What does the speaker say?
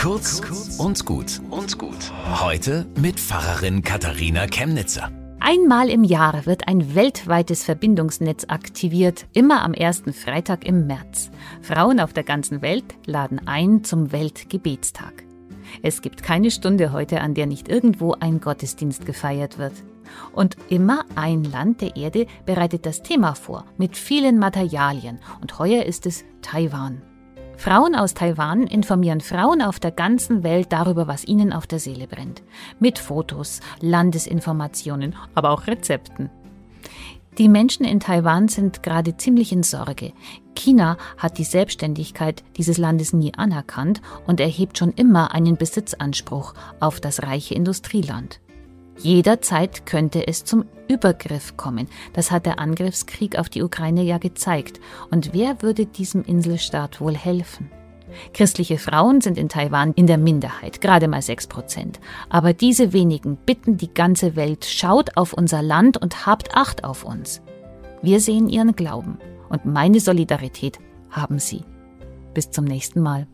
Kurz und gut und gut. Heute mit Pfarrerin Katharina Chemnitzer. Einmal im Jahr wird ein weltweites Verbindungsnetz aktiviert, immer am ersten Freitag im März. Frauen auf der ganzen Welt laden ein zum Weltgebetstag. Es gibt keine Stunde heute, an der nicht irgendwo ein Gottesdienst gefeiert wird. Und immer ein Land der Erde bereitet das Thema vor, mit vielen Materialien. Und heuer ist es Taiwan. Frauen aus Taiwan informieren Frauen auf der ganzen Welt darüber, was ihnen auf der Seele brennt. Mit Fotos, Landesinformationen, aber auch Rezepten. Die Menschen in Taiwan sind gerade ziemlich in Sorge. China hat die Selbstständigkeit dieses Landes nie anerkannt und erhebt schon immer einen Besitzanspruch auf das reiche Industrieland. Jederzeit könnte es zum Übergriff kommen. Das hat der Angriffskrieg auf die Ukraine ja gezeigt. Und wer würde diesem Inselstaat wohl helfen? Christliche Frauen sind in Taiwan in der Minderheit, gerade mal sechs Prozent. Aber diese wenigen bitten die ganze Welt, schaut auf unser Land und habt Acht auf uns. Wir sehen ihren Glauben und meine Solidarität haben sie. Bis zum nächsten Mal.